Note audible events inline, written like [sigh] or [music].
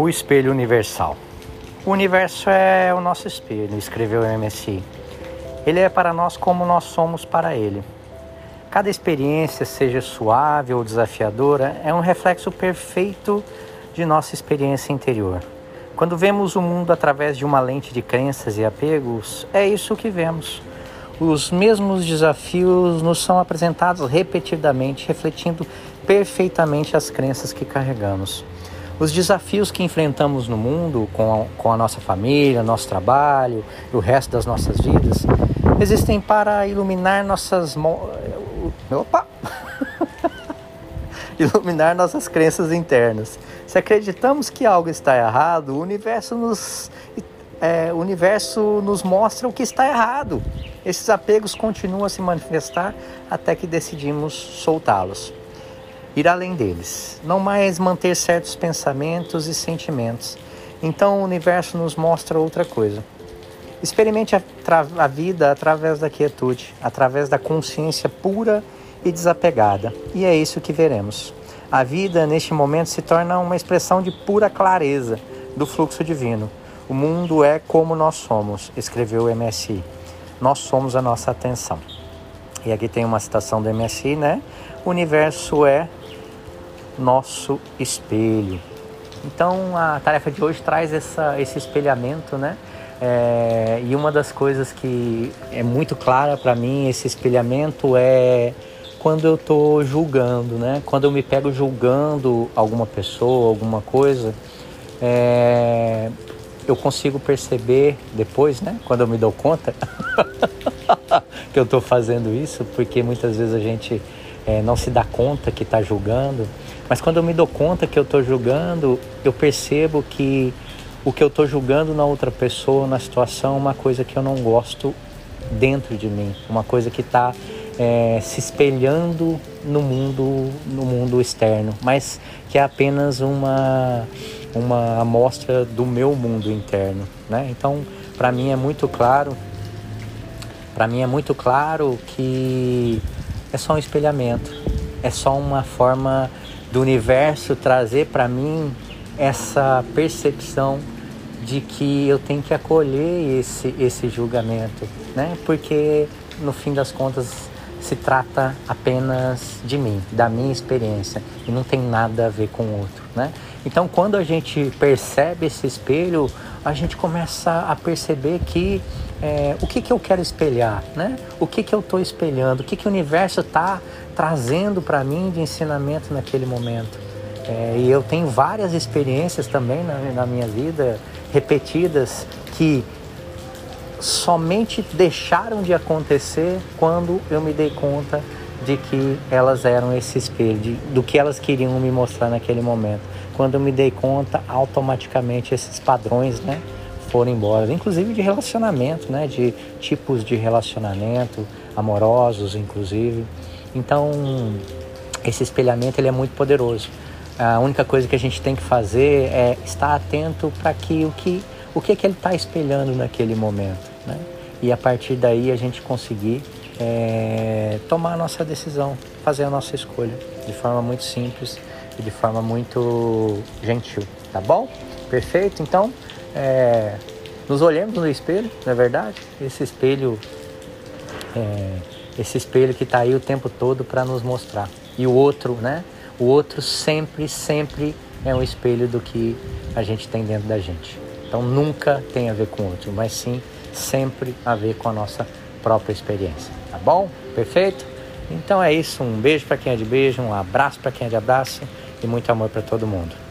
O espelho universal. O universo é o nosso espelho, escreveu MSI. Ele é para nós como nós somos para ele. Cada experiência, seja suave ou desafiadora, é um reflexo perfeito de nossa experiência interior. Quando vemos o mundo através de uma lente de crenças e apegos, é isso que vemos. Os mesmos desafios nos são apresentados repetidamente, refletindo perfeitamente as crenças que carregamos. Os desafios que enfrentamos no mundo, com a, com a nossa família, nosso trabalho e o resto das nossas vidas, existem para iluminar nossas. Opa! [laughs] iluminar nossas crenças internas. Se acreditamos que algo está errado, o universo nos, é, o universo nos mostra o que está errado. Esses apegos continuam a se manifestar até que decidimos soltá-los ir além deles, não mais manter certos pensamentos e sentimentos. Então o universo nos mostra outra coisa. Experimente a, a, vida através da quietude, através da consciência pura e desapegada. E é isso que veremos. A vida, neste momento, se torna uma expressão de pura clareza do fluxo divino. O mundo é como nós somos, escreveu o MSI. Nós somos a nossa atenção. E aqui tem uma citação do MSI, né? O universo é nosso espelho. Então a tarefa de hoje traz essa, esse espelhamento, né? É, e uma das coisas que é muito clara para mim esse espelhamento é quando eu estou julgando, né? Quando eu me pego julgando alguma pessoa, alguma coisa, é, eu consigo perceber depois, né? Quando eu me dou conta [laughs] que eu estou fazendo isso, porque muitas vezes a gente é, não se dá conta que está julgando. Mas quando eu me dou conta que eu estou julgando, eu percebo que o que eu estou julgando na outra pessoa, na situação, é uma coisa que eu não gosto dentro de mim, uma coisa que está é, se espelhando no mundo, no mundo externo, mas que é apenas uma uma amostra do meu mundo interno, né? Então, para mim é muito claro, para mim é muito claro que é só um espelhamento, é só uma forma do universo trazer para mim essa percepção de que eu tenho que acolher esse, esse julgamento, né? Porque no fim das contas se trata apenas de mim, da minha experiência e não tem nada a ver com o outro, né? Então, quando a gente percebe esse espelho, a gente começa a perceber que é, o que, que eu quero espelhar, né? O que, que eu estou espelhando, o que, que o universo está trazendo para mim de ensinamento naquele momento. É, e eu tenho várias experiências também na, na minha vida, repetidas, que somente deixaram de acontecer quando eu me dei conta de que elas eram esse espelho, de, do que elas queriam me mostrar naquele momento. Quando eu me dei conta, automaticamente esses padrões, né, foram embora, inclusive de relacionamento, né, de tipos de relacionamento, amorosos, inclusive. Então, esse espelhamento ele é muito poderoso. A única coisa que a gente tem que fazer é estar atento para que o que o que, que ele está espelhando naquele momento, né? E a partir daí a gente conseguir é, tomar a nossa decisão, fazer a nossa escolha de forma muito simples e de forma muito gentil, tá bom? Perfeito? Então, é, nos olhemos no espelho, não é verdade? Esse espelho, é, esse espelho que está aí o tempo todo para nos mostrar. E o outro, né? O outro sempre, sempre é um espelho do que a gente tem dentro da gente. Então nunca tem a ver com o outro, mas sim sempre a ver com a nossa própria experiência. Tá bom? Perfeito? Então é isso. Um beijo para quem é de beijo, um abraço para quem é de abraço e muito amor para todo mundo.